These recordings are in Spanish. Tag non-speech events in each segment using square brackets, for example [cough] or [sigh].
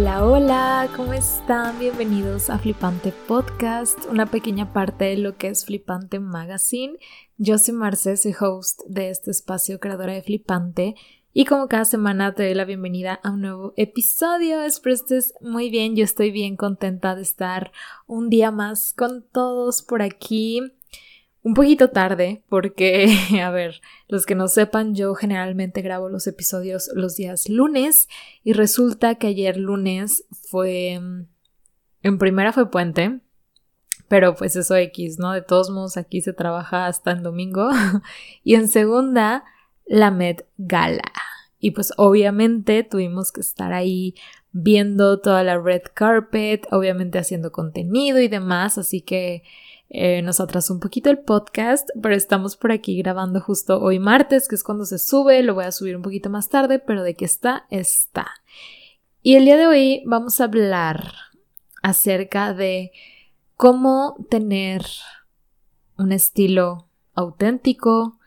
Hola, hola, ¿cómo están? Bienvenidos a Flipante Podcast, una pequeña parte de lo que es Flipante Magazine. Yo soy Marce, soy host de este espacio, creadora de Flipante, y como cada semana te doy la bienvenida a un nuevo episodio. Espero estés muy bien, yo estoy bien contenta de estar un día más con todos por aquí un poquito tarde porque, [laughs] a ver, los que no sepan, yo generalmente grabo los episodios los días lunes y resulta que ayer lunes fue... En primera fue puente, pero pues eso X, ¿no? De todos modos aquí se trabaja hasta el domingo. [laughs] y en segunda, la Met Gala. Y pues obviamente tuvimos que estar ahí viendo toda la red carpet, obviamente haciendo contenido y demás, así que eh, nos atrasó un poquito el podcast, pero estamos por aquí grabando justo hoy martes, que es cuando se sube, lo voy a subir un poquito más tarde, pero de que está, está. Y el día de hoy vamos a hablar acerca de cómo tener un estilo auténtico,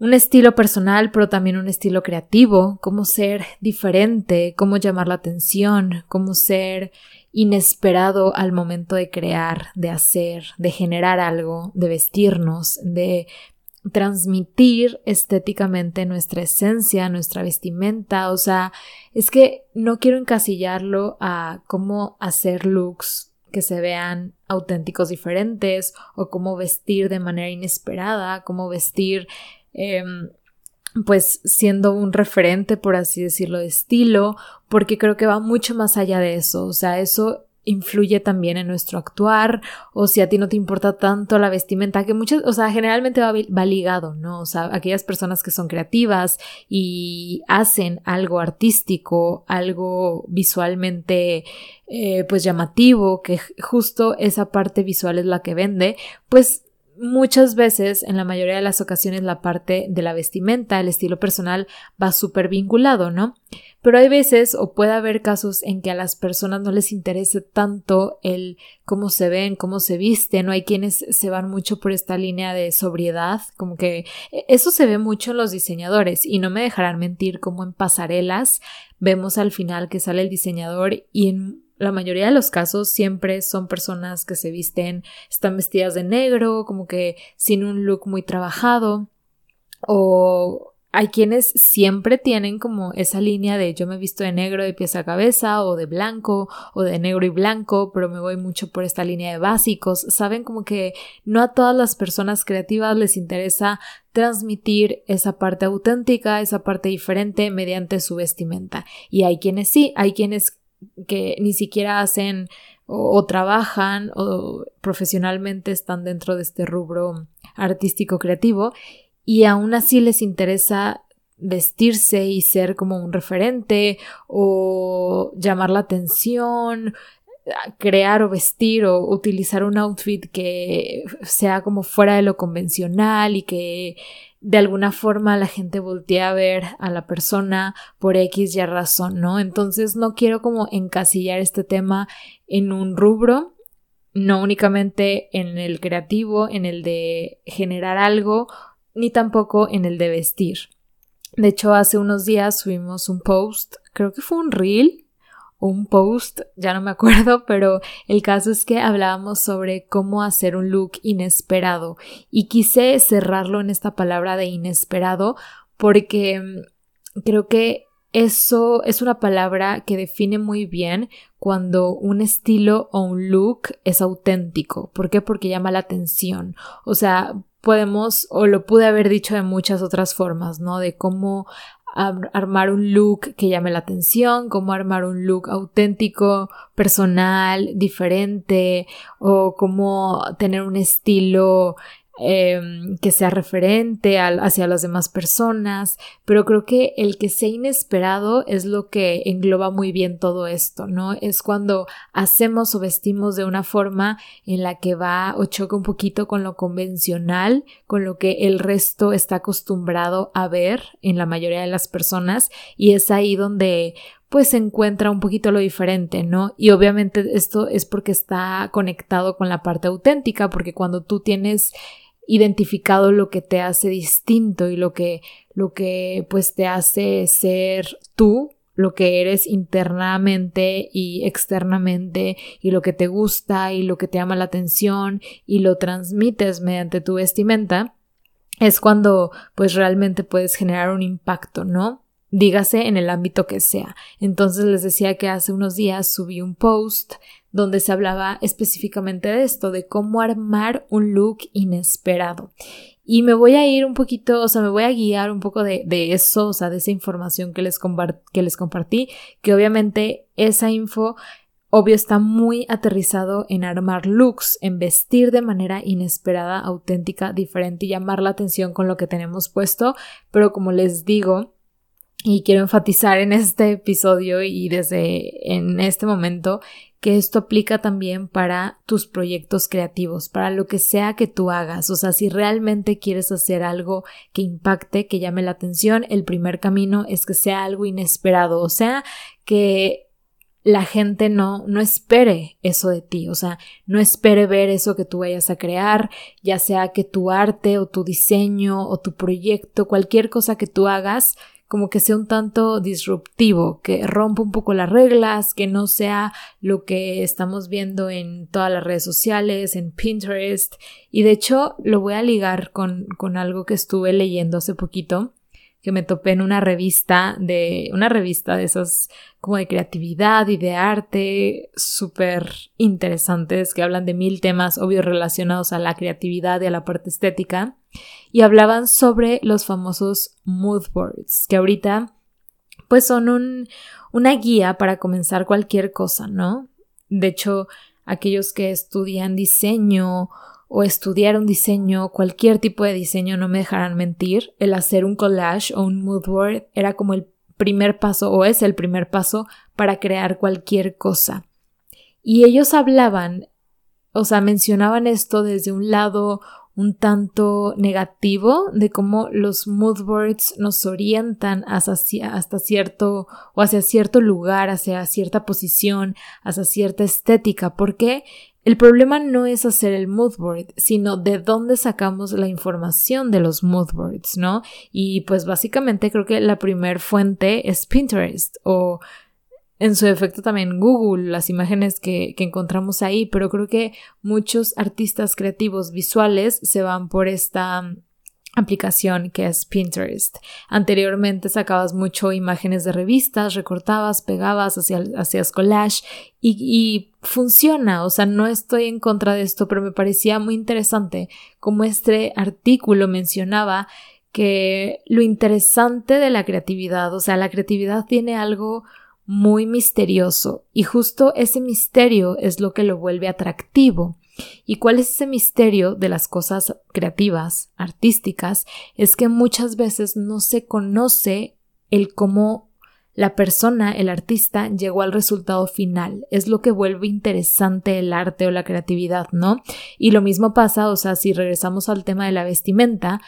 un estilo personal, pero también un estilo creativo, cómo ser diferente, cómo llamar la atención, cómo ser inesperado al momento de crear, de hacer, de generar algo, de vestirnos, de transmitir estéticamente nuestra esencia, nuestra vestimenta, o sea, es que no quiero encasillarlo a cómo hacer looks que se vean auténticos diferentes o cómo vestir de manera inesperada, cómo vestir em, pues siendo un referente, por así decirlo, de estilo, porque creo que va mucho más allá de eso, o sea, eso influye también en nuestro actuar, o si a ti no te importa tanto la vestimenta, que muchas, o sea, generalmente va, ligado, ¿no? O sea, aquellas personas que son creativas y hacen algo artístico, algo visualmente, eh, pues llamativo, que justo esa parte visual es la que vende, pues muchas veces, en la mayoría de las ocasiones, la parte de la vestimenta, el estilo personal, va súper vinculado, ¿no? Pero hay veces, o puede haber casos en que a las personas no les interese tanto el cómo se ven, cómo se visten, no hay quienes se van mucho por esta línea de sobriedad, como que e, eso se ve mucho en los diseñadores, y no me dejarán mentir como en pasarelas vemos al final que sale el diseñador y en la mayoría de los casos siempre son personas que se visten, están vestidas de negro, como que sin un look muy trabajado, o hay quienes siempre tienen como esa línea de yo me visto de negro de pies a cabeza o de blanco o de negro y blanco, pero me voy mucho por esta línea de básicos. Saben como que no a todas las personas creativas les interesa transmitir esa parte auténtica, esa parte diferente mediante su vestimenta. Y hay quienes sí, hay quienes que ni siquiera hacen o, trabajan o profesionalmente están dentro de este rubro artístico creativo y aún así les interesa vestirse y ser como un referente o llamar la atención, crear o vestir o utilizar un outfit que sea como fuera de lo convencional y que de alguna forma la gente voltea a ver a la persona por X y razón, ¿no? Entonces no quiero como encasillar este tema en un rubro, no únicamente en el creativo, en el de generar algo, ni tampoco en el de vestir. De hecho, hace unos días subimos un post, creo que fue un reel, un post, ya no me acuerdo, [laughs] pero el caso es que hablábamos sobre cómo hacer un look inesperado y quise cerrarlo en esta palabra de inesperado porque mm, creo que eso es una palabra que define muy bien cuando un estilo o un look es auténtico. ¿Por qué? Porque llama la atención. O sea, podemos, o lo pude haber dicho de muchas otras formas, ¿no? De cómo armar un look que llame la atención, cómo armar un look auténtico, personal, diferente, o cómo tener un estilo Em, que sea referente hacia las demás personas, pero creo que el que sea inesperado es lo que engloba muy bien todo esto, ¿no? Es cuando hacemos o vestimos de una forma en la que va o choca un poquito con lo convencional, con lo que el resto está acostumbrado a ver en la mayoría de las personas y es ahí donde pues se encuentra un poquito lo diferente, ¿no? Y obviamente esto es porque está conectado con la parte auténtica, porque cuando tú tienes identificado lo que te hace distinto y lo que, lo que pues te hace ser tú, lo que eres internamente y externamente y lo que te gusta y lo que te llama la atención y lo transmites mediante tu vestimenta, es cuando pues realmente puedes generar un impacto, ¿no? Dígase en el ámbito que sea. Entonces les decía que hace unos días subí un post donde se hablaba específicamente de esto, de cómo armar un look inesperado. Y me voy a ir un poquito, o sea, me voy a guiar un poco de, eso, o sea, de esa información que les, que les compartí, que obviamente esa info obvio está muy aterrizado en armar looks, en vestir de manera inesperada, auténtica, diferente y llamar la atención con lo que tenemos puesto, pero como les digo, y quiero enfatizar en este episodio y desde en este momento que esto aplica también para tus proyectos creativos, para lo que sea que tú hagas. O sea, si realmente quieres hacer algo que impacte, que llame la atención, el primer camino es que sea algo inesperado, o sea, que la gente no, no espere eso de ti, o sea, no espere ver eso que tú vayas a crear, ya sea que tu arte o tu diseño o tu proyecto, cualquier cosa que tú hagas, como que sea un tanto disruptivo, que rompa un poco las reglas, que no sea lo que estamos viendo en todas las redes sociales, en Pinterest. Y de hecho lo voy a ligar con, con algo que estuve leyendo hace poquito que me topé en una revista de una revista de esas como de creatividad y de arte súper interesantes que hablan de mil temas obvios relacionados a la creatividad y a la parte estética y hablaban sobre los famosos mood boards que ahorita pues son un, una guía para comenzar cualquier cosa, ¿no? De hecho, aquellos que estudian diseño o estudiar un diseño, cualquier tipo de diseño, no me dejarán mentir, el hacer un collage o un mood board era como el primer paso o es el primer paso para crear cualquier cosa. Y ellos hablaban, o sea, mencionaban esto desde un lado un tanto negativo de cómo los mood boards nos orientan hasta cierto o hacia cierto lugar, hacia cierta posición, hacia cierta estética, porque el problema no es hacer el mood board, sino de dónde sacamos la información de los mood boards, ¿no? Y pues básicamente creo que la primer fuente es Pinterest o en su efecto también Google, las imágenes que, que, encontramos ahí, pero creo que muchos artistas creativos visuales se van por esta aplicación que es Pinterest. Anteriormente sacabas mucho imágenes de revistas, recortabas, pegabas, hacías, collage y, y, funciona, o sea, no estoy en contra de esto, pero me parecía muy interesante como este artículo mencionaba que lo interesante de la creatividad, o sea, la creatividad tiene algo muy misterioso y justo ese misterio es lo que lo vuelve atractivo. ¿Y cuál es ese misterio de las cosas creativas, artísticas? Es que muchas veces no se conoce el cómo la persona, el artista, llegó al resultado final. Es lo que vuelve interesante el arte o la creatividad, ¿no? Y lo mismo pasa, o sea, si regresamos al tema de la vestimenta,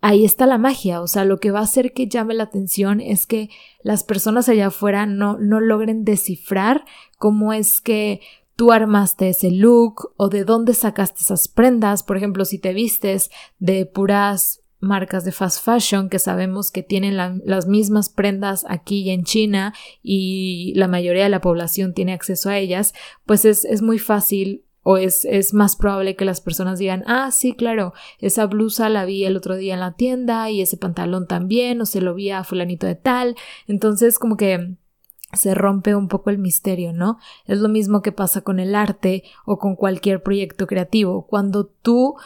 ahí está la magia, o sea, lo que va a hacer que llame la atención es que las personas allá afuera no, no logren descifrar cómo es que tú armaste ese look o de dónde sacaste esas prendas. Por ejemplo, si te vistes de puras marcas de fast fashion que sabemos que tienen las mismas prendas aquí y en China y la mayoría de la población tiene acceso a ellas, pues es, es muy fácil o es, es, más probable que las personas digan, ah, sí, claro, esa blusa la vi el otro día en la tienda y ese pantalón también, o se lo vi a fulanito de tal. Entonces, como que se rompe un poco el misterio, ¿no? Es lo mismo que pasa con el arte o con cualquier proyecto creativo. Cuando tú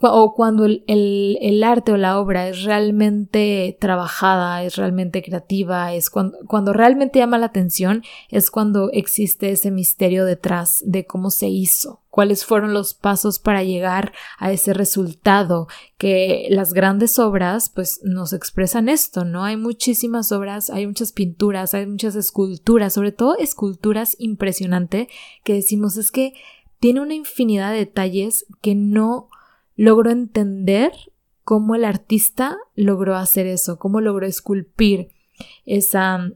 o cuando el, el, arte o la obra es realmente trabajada, es realmente creativa, es cuando, cuando realmente llama la atención, es cuando existe ese misterio detrás de cómo se hizo, cuáles fueron los pasos para llegar a ese resultado, que las grandes obras pues nos expresan esto, ¿no? Hay muchísimas obras, hay muchas pinturas, hay muchas esculturas, sobre todo esculturas impresionantes que decimos es que tiene una infinidad de detalles que no logro entender cómo el artista logró hacer eso, cómo logró esculpir esa,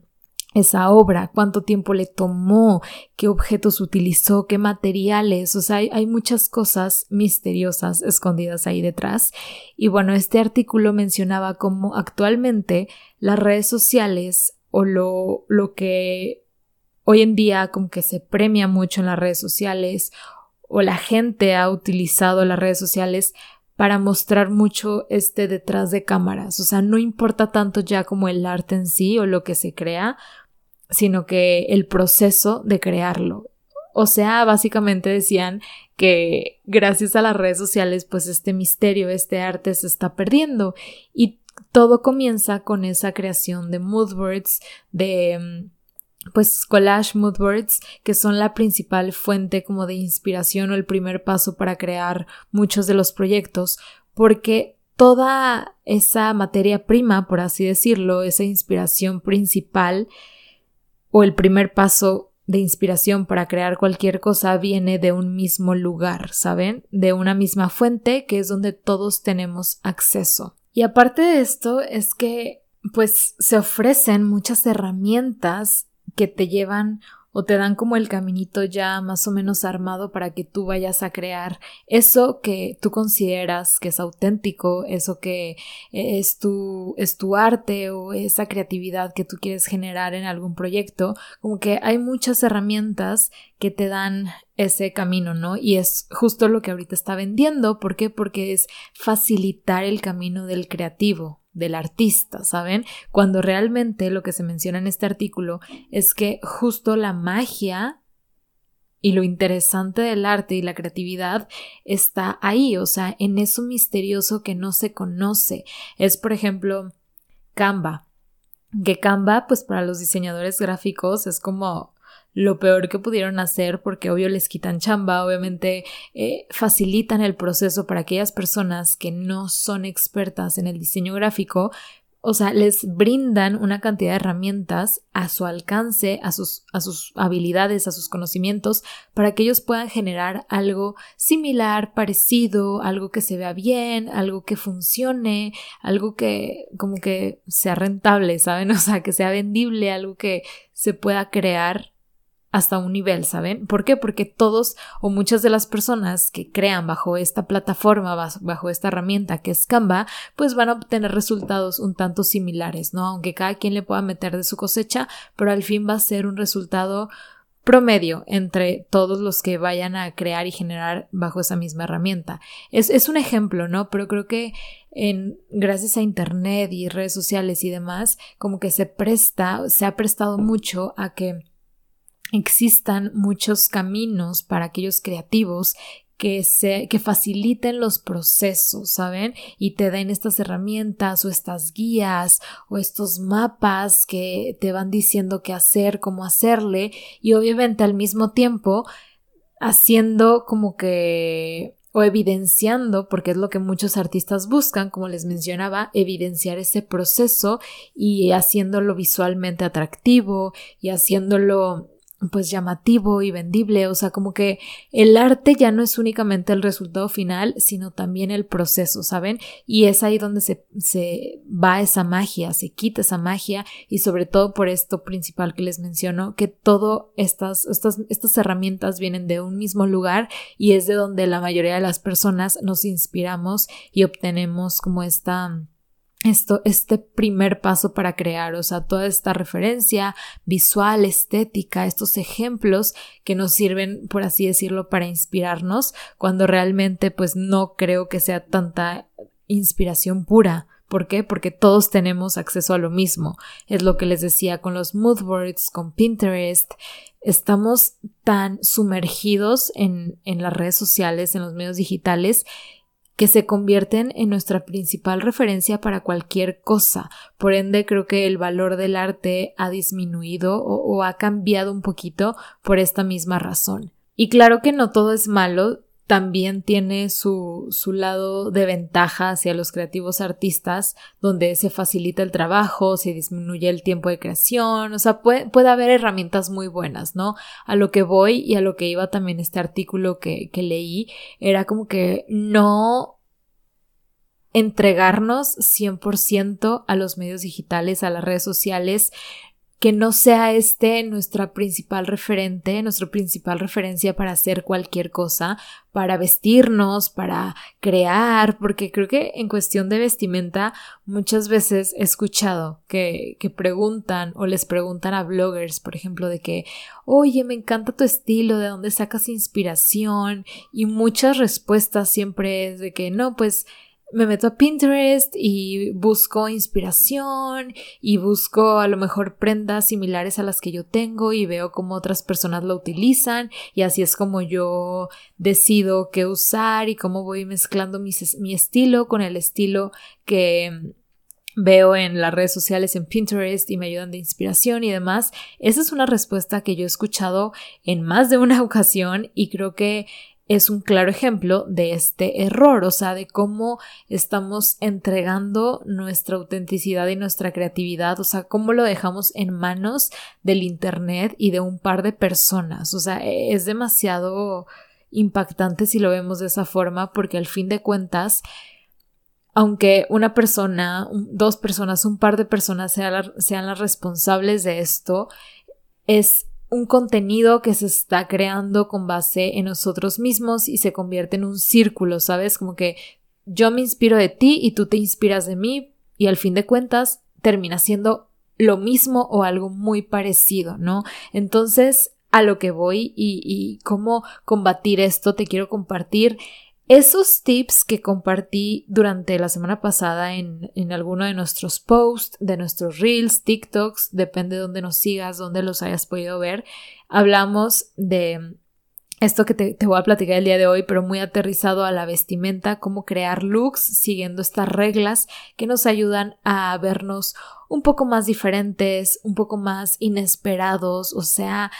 esa obra, cuánto tiempo le tomó, qué objetos utilizó, qué materiales, o sea, hay, hay, muchas cosas misteriosas escondidas ahí detrás. Y bueno, este artículo mencionaba cómo actualmente las redes sociales o lo, lo que hoy en día como que se premia mucho en las redes sociales o la gente ha utilizado las redes sociales para mostrar mucho este detrás de cámaras. O sea, no importa tanto ya como el arte en sí o lo que se crea, sino que el proceso de crearlo. O sea, básicamente decían que gracias a las redes sociales, pues este misterio, este arte se está perdiendo. Y todo comienza con esa creación de moodboards, de mm, pues collage moodboards que son la principal fuente como de inspiración o el primer paso para crear muchos de los proyectos porque toda esa materia prima, por así decirlo, esa inspiración principal o el primer paso de inspiración para crear cualquier cosa viene de un mismo lugar, ¿saben? De una misma fuente que es donde todos tenemos acceso. Y aparte de esto es que pues se ofrecen muchas herramientas que te llevan o te dan como el caminito ya más o menos armado para que tú vayas a crear eso que tú consideras que es auténtico, eso que es tu, es tu arte o esa creatividad que tú quieres generar en algún proyecto, como que hay muchas herramientas que te dan ese camino, ¿no? Y es justo lo que ahorita está vendiendo, ¿por qué? Porque es facilitar el camino del creativo, del artista, ¿saben? Cuando realmente lo que se menciona en este artículo es que justo la magia y lo interesante del arte y la creatividad está ahí, o sea, en eso misterioso que no se conoce. Es, por ejemplo, Canva. Que Canva, pues para los diseñadores gráficos es como lo peor que pudieron hacer porque obvio les quitan chamba, obviamente eh, facilitan el proceso para aquellas personas que no son expertas en el diseño gráfico, o sea, les brindan una cantidad de herramientas a su alcance, a sus, a sus habilidades, a sus conocimientos, para que ellos puedan generar algo similar, parecido, algo que se vea bien, algo que funcione, algo que como que sea rentable, ¿saben? [laughs] O sea, que sea vendible, algo que se pueda crear hasta un nivel, ¿saben? ¿Por qué? Porque todos o muchas de las personas que crean bajo esta plataforma, bajo esta herramienta que es Canva, pues van a obtener resultados un tanto similares, ¿no? Aunque cada quien le pueda meter de su cosecha, pero al fin va a ser un resultado promedio entre todos los que vayan a crear y generar bajo esa misma herramienta. Es, es un ejemplo, ¿no? Pero creo que en, gracias a Internet y redes sociales y demás, como que se presta, se ha prestado mucho a que existan muchos caminos para aquellos creativos que, se, que faciliten los procesos, ¿saben? Y te den estas herramientas o estas guías o estos mapas que te van diciendo qué hacer, cómo hacerle y obviamente al mismo tiempo haciendo como que o evidenciando, porque es lo que muchos artistas buscan, como les mencionaba, evidenciar ese proceso y haciéndolo visualmente atractivo y haciéndolo pues llamativo y vendible, o sea, como que el arte ya no es únicamente el resultado final, sino también el proceso, ¿saben? Y es ahí donde se, se va esa magia, se quita esa magia y sobre todo por esto principal que les menciono, que todas estas, estas, estas herramientas vienen de un mismo lugar y es de donde la mayoría de las personas nos inspiramos y obtenemos como esta esto, este primer paso para crear, o sea, toda esta referencia visual, estética, estos ejemplos que nos sirven, por así decirlo, para inspirarnos, cuando realmente pues no creo que sea tanta inspiración pura. ¿Por qué? Porque todos tenemos acceso a lo mismo. Es lo que les decía con los moodboards, con Pinterest. Estamos tan sumergidos en, en las redes sociales, en los medios digitales, que se convierten en nuestra principal referencia para cualquier cosa. Por ende, creo que el valor del arte ha disminuido o, ha cambiado un poquito por esta misma razón. Y claro que no todo es malo, también tiene su, su, lado de ventaja hacia los creativos artistas, donde se facilita el trabajo, se disminuye el tiempo de creación, o sea, puede, puede haber herramientas muy buenas, ¿no? A lo que voy y a lo que iba también este artículo que, que leí, era como que no entregarnos 100% a los medios digitales, a las redes sociales, que no sea este nuestra principal referente, nuestra principal referencia para hacer cualquier cosa, para vestirnos, para crear, porque creo que en cuestión de vestimenta muchas veces he escuchado que, que preguntan o les preguntan a bloggers, por ejemplo, de que, oye, me encanta tu estilo, de dónde sacas inspiración y muchas respuestas siempre es de que no, pues me meto a Pinterest y busco inspiración y busco a lo mejor prendas similares a las que yo tengo y veo cómo otras personas lo utilizan y así es como yo decido qué usar y cómo voy mezclando mi, estilo con el estilo que veo en las redes sociales, en Pinterest y me ayudan de inspiración y demás. Esa es una respuesta que yo he escuchado en más de una [laughs] ocasión y creo que es un claro ejemplo de este error, o sea, de cómo estamos entregando nuestra autenticidad y nuestra creatividad, o sea, cómo lo dejamos en manos del Internet y de un par de personas, o sea, e, es demasiado impactante si lo vemos de esa forma porque al fin de cuentas, aunque una persona, dos personas, un par de personas sean, sean las responsables de esto, es un contenido que se está creando con base en nosotros mismos y se convierte en un círculo, ¿sabes? Como que yo me inspiro de ti y tú te inspiras de mí y al fin de cuentas termina siendo lo mismo o algo muy parecido, ¿no? Entonces, a lo que voy y, y cómo combatir esto, te quiero compartir esos tips que compartí durante la semana pasada en, en, alguno de nuestros posts, de nuestros reels, TikToks, depende de dónde nos sigas, dónde los hayas podido ver, hablamos de esto que te, te, voy a platicar el día de hoy, pero muy aterrizado a la vestimenta, cómo crear looks siguiendo estas reglas que nos ayudan a vernos un poco más diferentes, un poco más inesperados, o sea,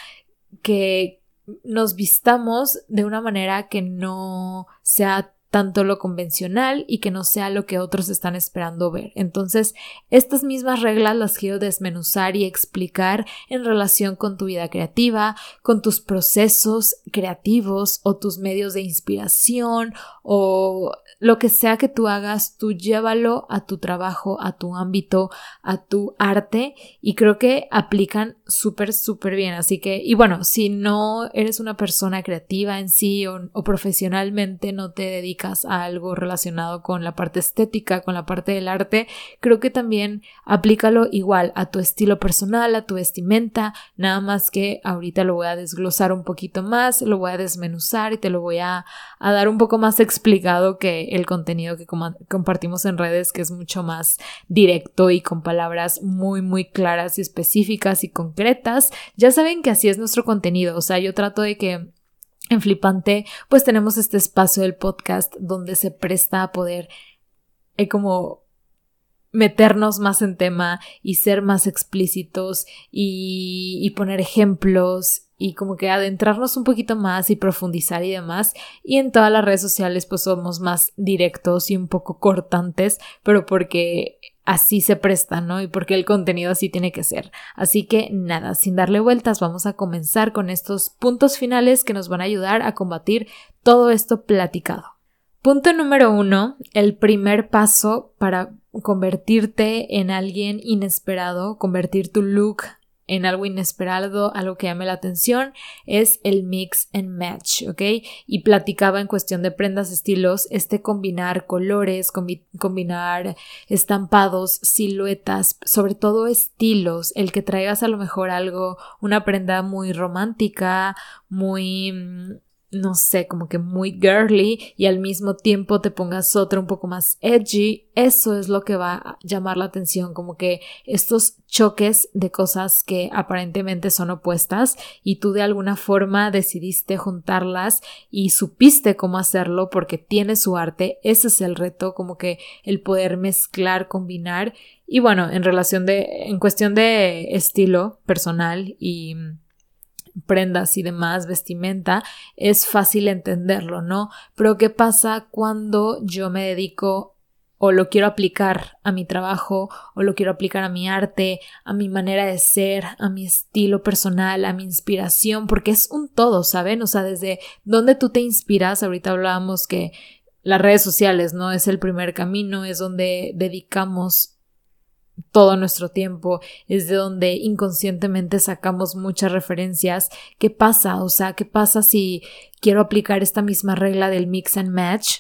que, nos vistamos de una manera que no sea tanto lo convencional y que no sea lo que otros están esperando ver. Entonces, estas mismas reglas las quiero desmenuzar y explicar en relación con tu vida creativa, con tus procesos creativos o tus medios de inspiración o lo que sea que tú hagas, tú llévalo a tu trabajo, a tu ámbito, a tu arte y creo que aplican súper, súper bien. Así que, y bueno, si no eres una persona creativa en sí o, profesionalmente no te dedicas a algo relacionado con la parte estética, con la parte del arte, creo que también aplícalo igual a tu estilo personal, a tu vestimenta, nada más que ahorita lo voy a desglosar un poquito más, lo voy a desmenuzar y te lo voy a, a dar un poco más explicado que el contenido que compartimos en redes, que es mucho más directo y con palabras muy, muy claras y específicas y concretas. Ya saben que así es nuestro contenido, o sea, yo trato de que en Flipante, pues tenemos este espacio del podcast donde se presta a poder eh, como meternos más en tema y ser más explícitos y, y poner ejemplos y como que adentrarnos un poquito más y profundizar y demás. Y en todas las redes sociales pues somos más directos y un poco cortantes, pero porque así se presta, ¿no? Y porque el contenido así tiene que ser. Así que nada, sin darle vueltas, vamos a comenzar con estos puntos finales que nos van a ayudar a combatir todo esto platicado. Punto número uno, el primer paso para convertirte en alguien inesperado, convertir tu look en algo inesperado, algo que llame la atención, es el mix and match, ¿ok? Y platicaba en cuestión de prendas, estilos, este combinar colores, combinar estampados, siluetas, sobre todo estilos, el que traigas a lo mejor algo, una prenda muy romántica, muy mm, no sé, como que muy girly y al mismo tiempo te pongas otra un poco más edgy, eso es lo que va a llamar la atención, como que estos choques de cosas que aparentemente son opuestas y tú de alguna forma decidiste juntarlas y supiste cómo hacerlo porque tiene su arte, ese es el reto, como que el poder mezclar, combinar. Y bueno, en relación de, en cuestión de estilo personal y prendas y demás, vestimenta, es fácil entenderlo, ¿no? Pero ¿qué pasa cuando yo me dedico o lo quiero aplicar a mi trabajo o lo quiero aplicar a mi arte, a mi manera de ser, a mi estilo personal, a mi inspiración, porque es un todo, ¿saben? O sea, desde dónde tú te inspiras, ahorita hablábamos que las redes sociales, ¿no? Es el primer camino, es donde dedicamos todo nuestro tiempo, es de donde inconscientemente sacamos muchas referencias. ¿Qué pasa? O sea, ¿qué pasa si quiero aplicar esta misma regla del mix and match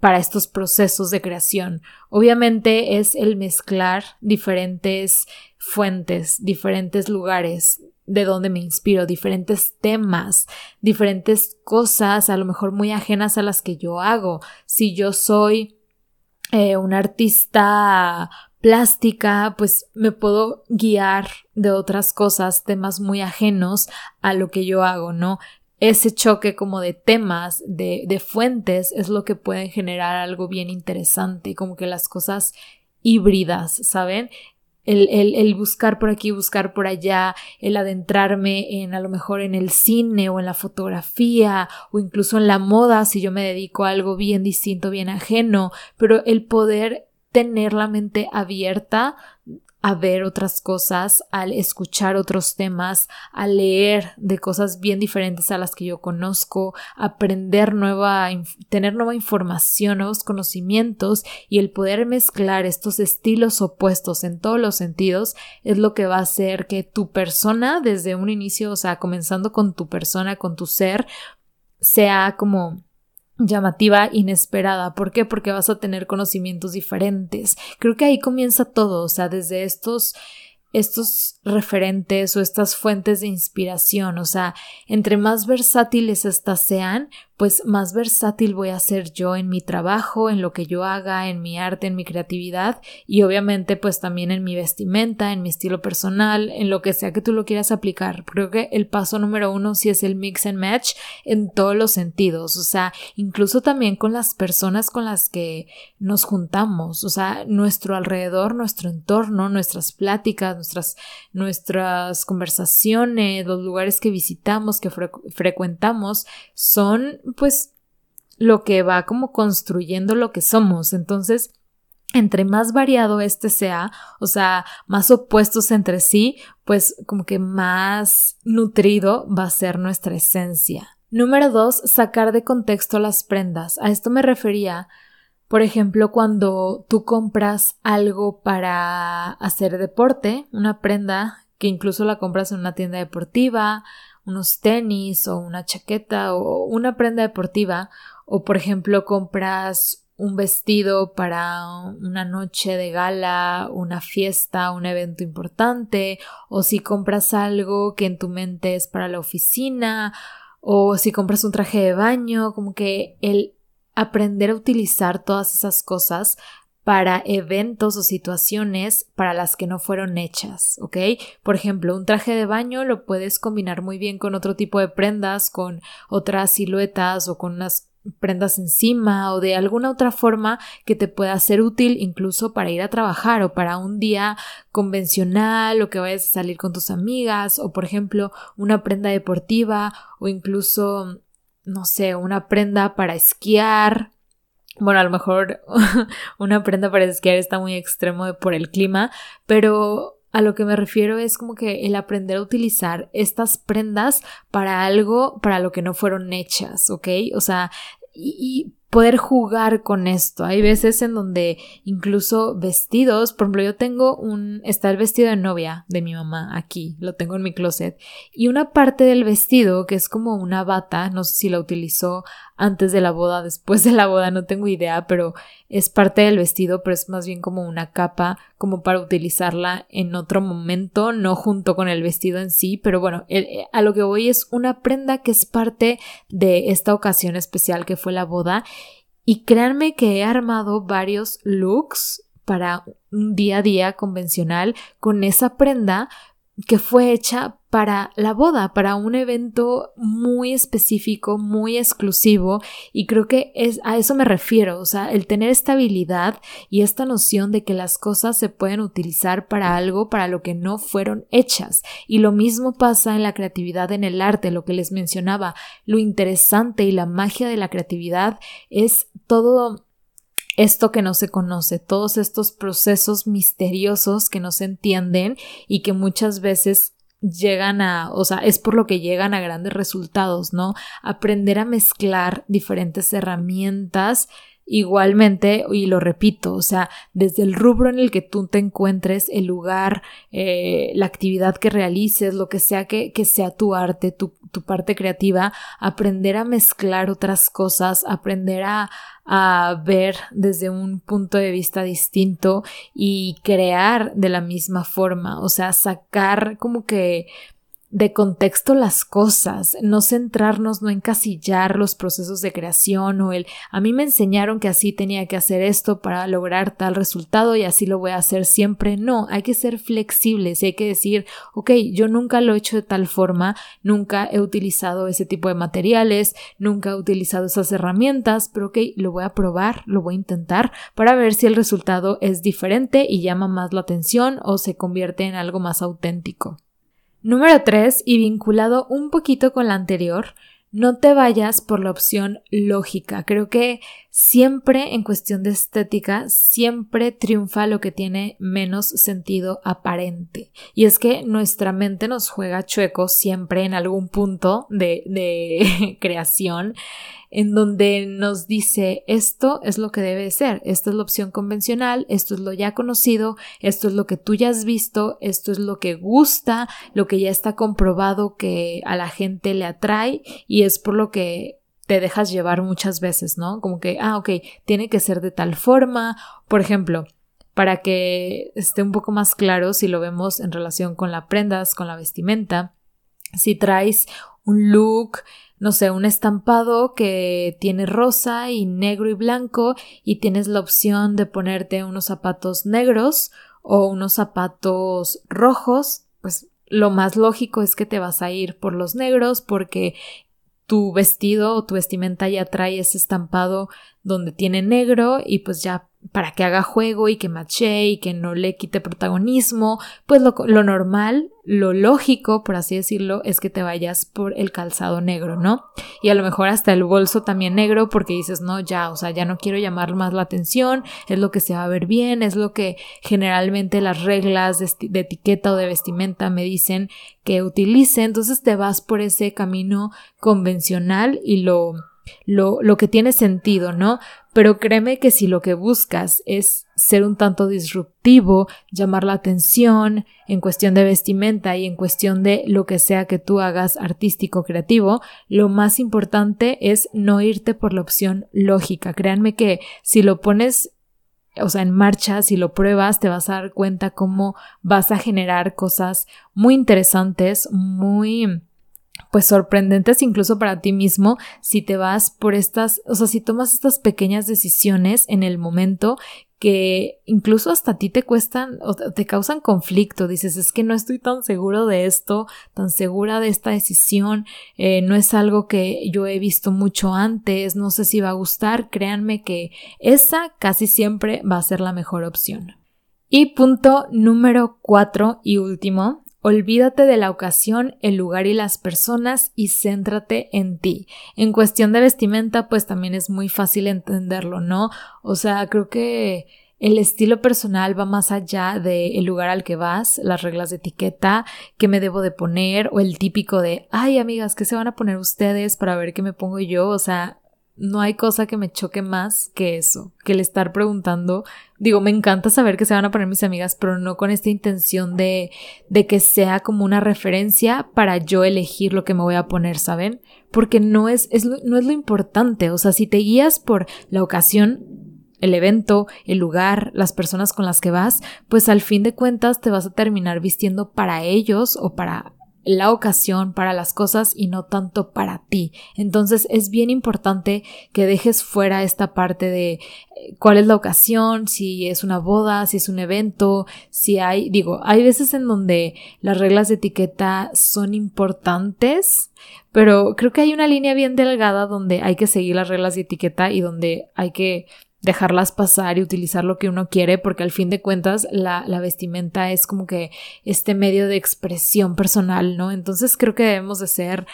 para estos procesos de creación? Obviamente es el mezclar diferentes fuentes, diferentes lugares, de donde me inspiro, diferentes temas, diferentes cosas, a lo mejor muy ajenas a las que yo hago. Si yo soy eh, un artista plástica, pues me puedo guiar de otras cosas, temas muy ajenos a lo que yo hago, ¿no? Ese choque como de temas, de, de fuentes, es lo que puede generar algo bien interesante, como que las cosas híbridas, ¿saben? el, buscar por aquí, buscar por allá, el adentrarme en a lo mejor en el cine o en la fotografía o incluso en la moda si yo me dedico a algo bien distinto, bien ajeno, pero el poder tener la mente abierta a ver otras cosas, al escuchar otros temas, a leer de cosas bien diferentes a las que yo conozco, aprender nueva, tener nueva información, nuevos conocimientos y el poder mezclar estos estilos opuestos en todos los sentidos es lo que va a hacer que tu persona desde un inicio, o sea, comenzando con tu persona, con tu ser, sea como llamativa, inesperada. ¿Por qué? Porque vas a tener conocimientos diferentes. Creo que ahí comienza todo, o sea, desde estos estos referentes o estas fuentes de inspiración, o sea, entre más versátiles estas sean, pues más versátil voy a ser yo en mi trabajo, en lo que yo haga, en mi arte, en mi creatividad y obviamente pues también en mi vestimenta, en mi estilo personal, en lo que sea que tú lo quieras aplicar. Creo que el paso número uno sí es el mix and match en todos los sentidos, o sea, incluso también con las personas con las que nos juntamos, o sea, nuestro alrededor, nuestro entorno, nuestras pláticas, nuestras, nuestras conversaciones, los lugares que visitamos, que frecuentamos, son pues lo que va como construyendo lo que somos. Entonces, entre más variado este sea, o sea, más opuestos entre sí, pues como que más nutrido va a ser nuestra esencia. Número dos, sacar de contexto las prendas. A esto me refería, por ejemplo, cuando tú compras algo para hacer deporte, una prenda que incluso la compras en una tienda deportiva unos tenis o una chaqueta o una prenda deportiva o por ejemplo compras un vestido para una noche de gala, una fiesta, un evento importante, o si compras algo que en tu mente es para la oficina, o si compras un traje de baño, como que el aprender a utilizar todas esas cosas para eventos o situaciones para las que no fueron hechas, ¿ok? Por ejemplo, un traje de baño lo puedes combinar muy bien con otro tipo de prendas, con otras siluetas o con unas prendas encima o de alguna otra forma que te pueda ser útil incluso para ir a trabajar o para un día convencional o que vayas a salir con tus amigas o por ejemplo una prenda deportiva o incluso no sé, una prenda para esquiar bueno, a lo mejor [laughs] una prenda para esquiar está muy extremo por el clima, pero a lo que me refiero es como que el aprender a utilizar estas prendas para algo para lo que no fueron hechas, ¿ok? O sea, y, poder jugar con esto. Hay veces en donde incluso vestidos, por ejemplo, yo tengo un, está el vestido de novia de mi mamá aquí, lo tengo en mi closet, y una parte del vestido que es como una bata, no sé si la utilizó antes de la boda, después de la boda, no tengo idea, pero es parte del vestido, pero es más bien como una capa, como para utilizarla en otro momento, no junto con el vestido en sí, pero bueno, a lo que voy es una prenda que es parte de esta ocasión especial que fue la boda y créanme que he armado varios looks para un día a día convencional con esa prenda que fue hecha para la boda, para un evento muy específico, muy exclusivo y creo que es a eso me refiero, o sea, el tener estabilidad y esta noción de que las cosas se pueden utilizar para algo para lo que no fueron hechas. Y lo mismo pasa en la creatividad en el arte, lo que les mencionaba, lo interesante y la magia de la creatividad es todo esto que no se conoce, todos estos procesos misteriosos que no se entienden y que muchas veces llegan a, o sea, es por lo que llegan a grandes resultados, ¿no? Aprender a mezclar diferentes herramientas Igualmente, y lo repito, o sea, desde el rubro en el que tú te encuentres, el lugar, eh, la actividad que realices, lo que sea que, que sea tu arte, tu, tu, parte creativa, aprender a mezclar otras cosas, aprender a, a ver desde un punto de vista distinto y crear de la misma forma, o sea, sacar como que de contexto las cosas, no centrarnos, no encasillar los procesos de creación o el a mí me enseñaron que así tenía que hacer esto para lograr tal resultado y así lo voy a hacer siempre. No, hay que ser flexibles y hay que decir, ok, yo nunca lo he hecho de tal forma, nunca he utilizado ese tipo de materiales, nunca he utilizado esas herramientas, pero ok, lo voy a probar, lo voy a intentar para ver si el resultado es diferente y llama más la atención o se convierte en algo más auténtico. Número 3, y vinculado un poquito con la anterior, no te vayas por la opción lógica. Creo que siempre en cuestión de estética, siempre triunfa lo que tiene menos sentido aparente. Y es que nuestra mente nos juega chueco siempre en algún punto de, de [laughs] creación en donde nos dice esto es lo que debe ser, esta es la opción convencional, esto es lo ya conocido, esto es lo que tú ya has visto, esto es lo que gusta, lo que ya está comprobado que a la gente le atrae y es por lo que te dejas llevar muchas veces, ¿no? Como que, ah, ok, tiene que ser de tal forma, por ejemplo, para que esté un poco más claro si lo vemos en relación con las prendas, con la vestimenta, si traes un look no sé, un estampado que tiene rosa y negro y blanco y tienes la opción de ponerte unos zapatos negros o unos zapatos rojos, pues lo más lógico es que te vas a ir por los negros porque tu vestido o tu vestimenta ya trae ese estampado donde tiene negro y pues ya para que haga juego y que mache y que no le quite protagonismo, pues lo, lo, normal, lo lógico, por así decirlo, es que te vayas por el calzado negro, ¿no? Y a lo mejor hasta el bolso también negro porque dices, no, ya, o sea, ya no quiero llamar más la atención, es lo que se va a ver bien, es lo que generalmente las reglas de, de etiqueta o de vestimenta me dicen que utilice, entonces te vas por ese camino convencional y lo lo, lo que tiene sentido, ¿no? Pero créeme que si lo que buscas es ser un tanto disruptivo, llamar la atención en cuestión de vestimenta y en cuestión de lo que sea que tú hagas artístico, creativo, lo más importante es no irte por la opción lógica. Créanme que si lo pones o sea, en marcha, si lo pruebas, te vas a dar cuenta cómo vas a generar cosas muy interesantes, muy pues sorprendentes incluso para ti mismo si te vas por estas, o sea, si tomas estas pequeñas decisiones en el momento que incluso hasta a ti te cuestan o te causan conflicto, dices, es que no estoy tan seguro de esto, tan segura de esta decisión, eh, no es algo que yo he visto mucho antes, no sé si va a gustar, créanme que esa casi siempre va a ser la mejor opción. Y punto número cuatro y último, Olvídate de la ocasión, el lugar y las personas y céntrate en ti. En cuestión de vestimenta, pues también es muy fácil entenderlo, ¿no? O sea, creo que el estilo personal va más allá del lugar al que vas, las reglas de etiqueta, qué me debo de poner o el típico de, ay amigas, ¿qué se van a poner ustedes para ver qué me pongo yo? O sea, no hay cosa que me choque más que eso, que el estar preguntando. Digo, me encanta saber que se van a poner mis amigas, pero no con esta intención de, de que sea como una referencia para yo elegir lo que me voy a poner, ¿saben? Porque no es, es no es lo importante. O sea, si te guías por la ocasión, el evento, el lugar, las personas con las que vas, pues al fin de cuentas te vas a terminar vistiendo para ellos o para la ocasión, para las cosas y no tanto para ti. Entonces es bien importante que dejes fuera esta parte de eh, cuál es la ocasión, si es una boda, si es un evento, si hay, digo, hay veces en donde las reglas de etiqueta son importantes, pero creo que hay una línea bien delgada donde hay que seguir las reglas de etiqueta y donde hay que dejarlas pasar y utilizar lo que uno quiere, porque al fin de cuentas la, la, vestimenta es como que este medio de expresión personal, ¿no? Entonces creo que debemos de ser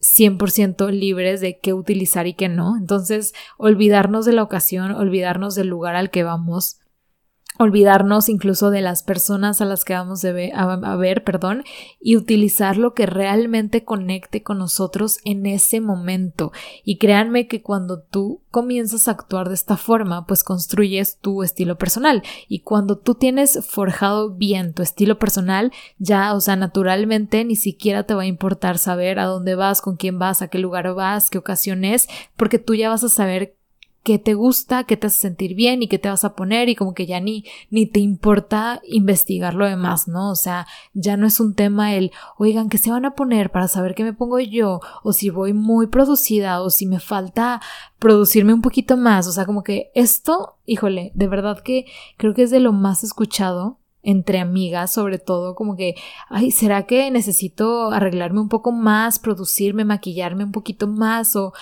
100% libres de qué utilizar y qué no. Entonces, olvidarnos de la ocasión, olvidarnos del lugar al que vamos, olvidarnos incluso de las personas a las que vamos a ver, perdón, y utilizar lo que realmente conecte con nosotros en ese momento. Y créanme que cuando tú comienzas a actuar de esta forma, pues construyes tu estilo personal. Y cuando tú tienes forjado bien tu estilo personal, ya, o sea, naturalmente ni siquiera te va a importar saber a dónde vas, con quién vas, a qué lugar vas, qué ocasión es, porque tú ya vas a saber qué te gusta, qué te hace sentir bien y qué te vas a poner y como que ya ni, ni te importa investigar lo demás, ¿no? O sea, ya no es un tema el, oigan, ¿qué se van a poner para saber qué me pongo yo? O si voy muy producida o si me falta producirme un poquito más. O sea, como que esto, híjole, de verdad que creo que es de lo más escuchado entre amigas, sobre todo, como que, ay, ¿será que necesito arreglarme un poco más, producirme, maquillarme un poquito más o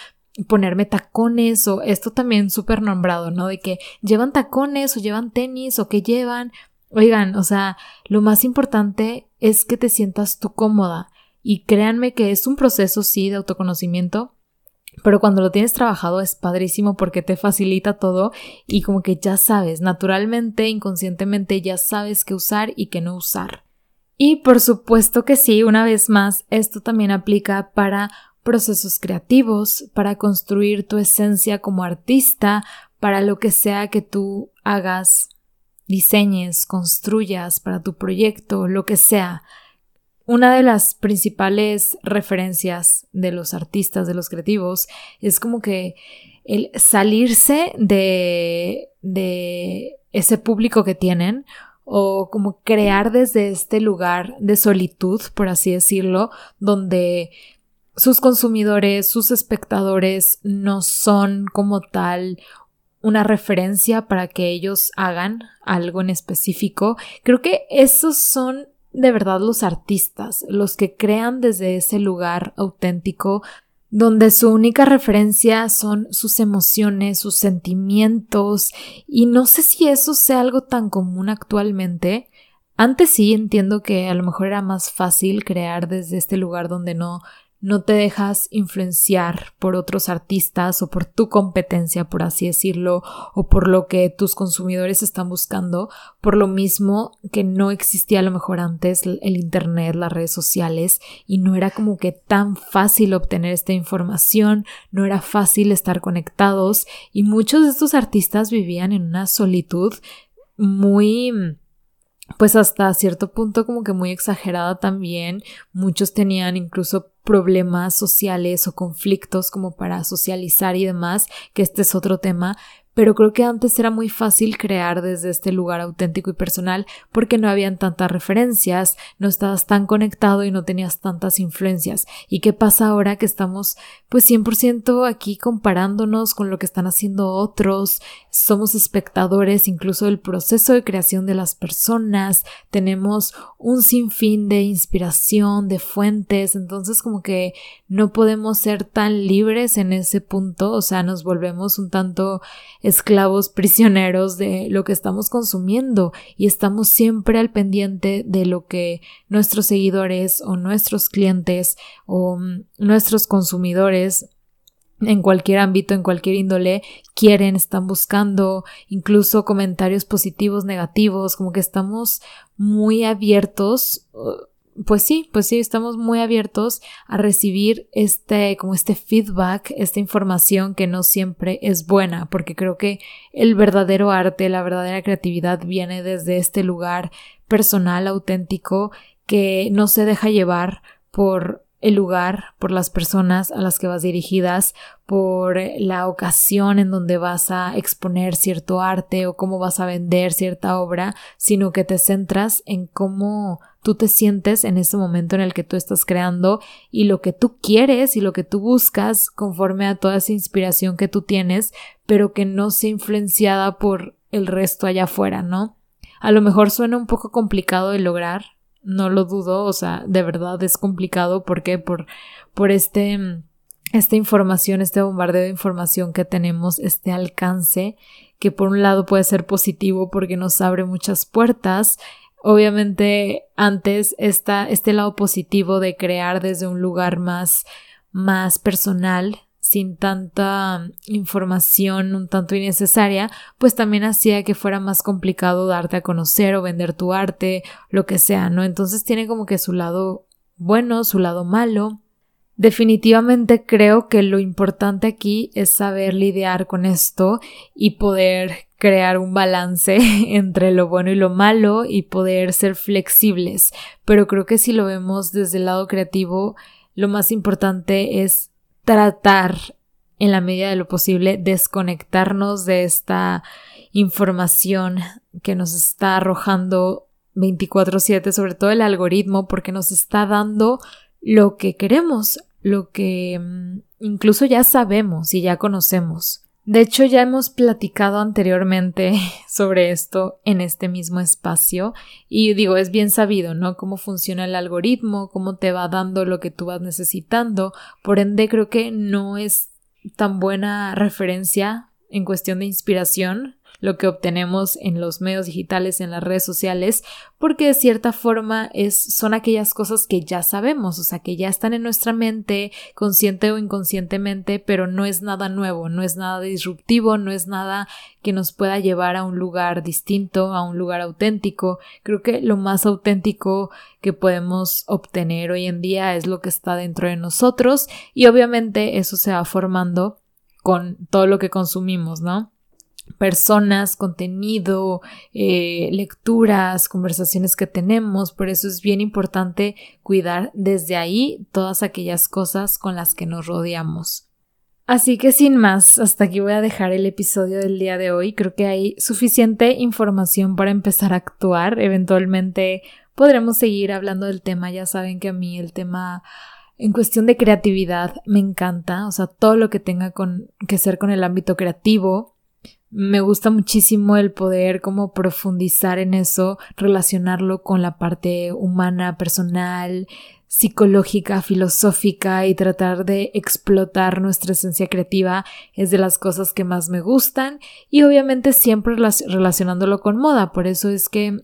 ponerme tacones o esto también súper nombrado, ¿no? De que llevan tacones o llevan tenis o que llevan. Oigan, o sea, lo más importante es que te sientas tú cómoda y créanme que es un proceso, sí, de autoconocimiento, pero cuando lo tienes trabajado es padrísimo porque te facilita todo y como que ya sabes, naturalmente, inconscientemente ya sabes qué usar y qué no usar. Y por supuesto que sí, una vez más, esto también aplica para procesos creativos, para construir tu esencia como artista, para lo que sea que tú hagas, diseñes, construyas para tu proyecto, lo que sea. Una de las principales referencias de los artistas, de los creativos, es como que el salirse de, de ese público que tienen o como crear desde este lugar de solitud, por así decirlo, donde sus consumidores, sus espectadores no son como tal una referencia para que ellos hagan algo en específico. Creo que esos son de verdad los artistas, los que crean desde ese lugar auténtico donde su única referencia son sus emociones, sus sentimientos, y no sé si eso sea algo tan común actualmente. Antes sí entiendo que a lo mejor era más fácil crear desde este lugar donde no no te dejas influenciar por otros artistas o por tu competencia, por así decirlo, o por lo que tus consumidores están buscando, por lo mismo que no existía a lo mejor antes el Internet, las redes sociales, y no era como que tan fácil obtener esta información, no era fácil estar conectados, y muchos de estos artistas vivían en una solitud muy pues hasta cierto punto como que muy exagerada también. Muchos tenían incluso problemas sociales o conflictos como para socializar y demás, que este es otro tema, pero creo que antes era muy fácil crear desde este lugar auténtico y personal porque no habían tantas referencias, no estabas tan conectado y no tenías tantas influencias. ¿Y qué pasa ahora que estamos pues 100% aquí comparándonos con lo que están haciendo otros? Somos espectadores incluso del proceso de creación de las personas, tenemos un sinfín de inspiración, de fuentes, entonces como que no podemos ser tan libres en ese punto, o sea, nos volvemos un tanto esclavos prisioneros de lo que estamos consumiendo y estamos siempre al pendiente de lo que nuestros seguidores o nuestros clientes o mm, nuestros consumidores en cualquier ámbito, en cualquier índole, quieren, están buscando, incluso comentarios positivos, negativos, como que estamos muy abiertos pues sí, pues sí, estamos muy abiertos a recibir este, como este feedback, esta información que no siempre es buena, porque creo que el verdadero arte, la verdadera creatividad viene desde este lugar personal, auténtico, que no se deja llevar por el lugar, por las personas a las que vas dirigidas, por la ocasión en donde vas a exponer cierto arte o cómo vas a vender cierta obra, sino que te centras en cómo tú te sientes en ese momento en el que tú estás creando y lo que tú quieres y lo que tú buscas conforme a toda esa inspiración que tú tienes, pero que no sea influenciada por el resto allá afuera, ¿no? A lo mejor suena un poco complicado de lograr, no lo dudo, o sea, de verdad es complicado. ¿Por qué? Por, por este, esta información, este bombardeo de información que tenemos, este alcance, que por un lado puede ser positivo porque nos abre muchas puertas. Obviamente, antes está este lado positivo de crear desde un lugar más, más personal, sin tanta información un tanto innecesaria, pues también hacía que fuera más complicado darte a conocer o vender tu arte, lo que sea, ¿no? Entonces tiene como que su lado bueno, su lado malo. Definitivamente creo que lo importante aquí es saber lidiar con esto y poder crear un balance [laughs] entre lo bueno y lo malo y poder ser flexibles. Pero creo que si lo vemos desde el lado creativo, lo más importante es tratar en la medida de lo posible desconectarnos de esta información que nos está arrojando 24/7, sobre todo el algoritmo, porque nos está dando lo que queremos, lo que mm, incluso ya sabemos y ya conocemos. De hecho, ya hemos platicado anteriormente [laughs] sobre esto en este mismo espacio y digo, es bien sabido, ¿no? Cómo funciona el algoritmo, cómo te va dando lo que tú vas necesitando. Por ende, creo que no es tan buena referencia en cuestión de inspiración lo que obtenemos en los medios digitales, en las redes sociales, porque de cierta forma es, son aquellas cosas que ya sabemos, o sea, que ya están en nuestra mente, consciente o inconscientemente, pero no es nada nuevo, no es nada disruptivo, no es nada que nos pueda llevar a un lugar distinto, a un lugar auténtico. Creo que lo más auténtico que podemos obtener hoy en día es lo que está dentro de nosotros y obviamente eso se va formando con todo lo que consumimos, ¿no? Personas, contenido, eh, lecturas, conversaciones que tenemos. Por eso es bien importante cuidar desde ahí todas aquellas cosas con las que nos rodeamos. Así que sin más, hasta aquí voy a dejar el episodio del día de hoy. Creo que hay suficiente información para empezar a actuar. Eventualmente podremos seguir hablando del tema. Ya saben que a mí el tema en cuestión de creatividad me encanta. O sea, todo lo que tenga con, que ser con el ámbito creativo me gusta muchísimo el poder como profundizar en eso, relacionarlo con la parte humana, personal, psicológica, filosófica y tratar de explotar nuestra esencia creativa. Es de las cosas que más me gustan y obviamente siempre relacionándolo con moda, por eso es que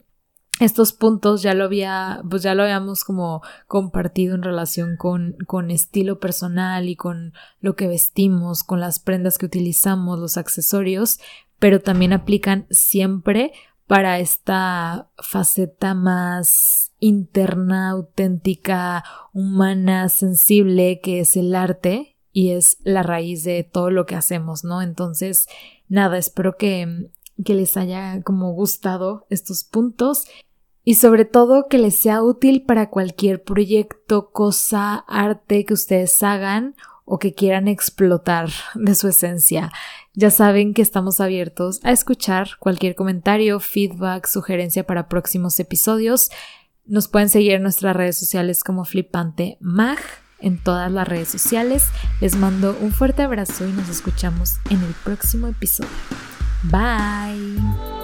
estos puntos ya lo había, pues ya lo habíamos como compartido en relación con, con estilo personal y con lo que vestimos, con las prendas que utilizamos, los accesorios, pero también aplican siempre para esta faceta más interna, auténtica, humana, sensible que es el arte y es la raíz de todo lo que hacemos, ¿no? Entonces, nada, espero que, que les haya como gustado estos puntos y sobre todo que les sea útil para cualquier proyecto, cosa, arte que ustedes hagan o que quieran explotar de su esencia. Ya saben que estamos abiertos a escuchar cualquier comentario, feedback, sugerencia para próximos episodios. Nos pueden seguir en nuestras redes sociales como Flipante Mag en todas las redes sociales. Les mando un fuerte abrazo y nos escuchamos en el próximo episodio. Bye.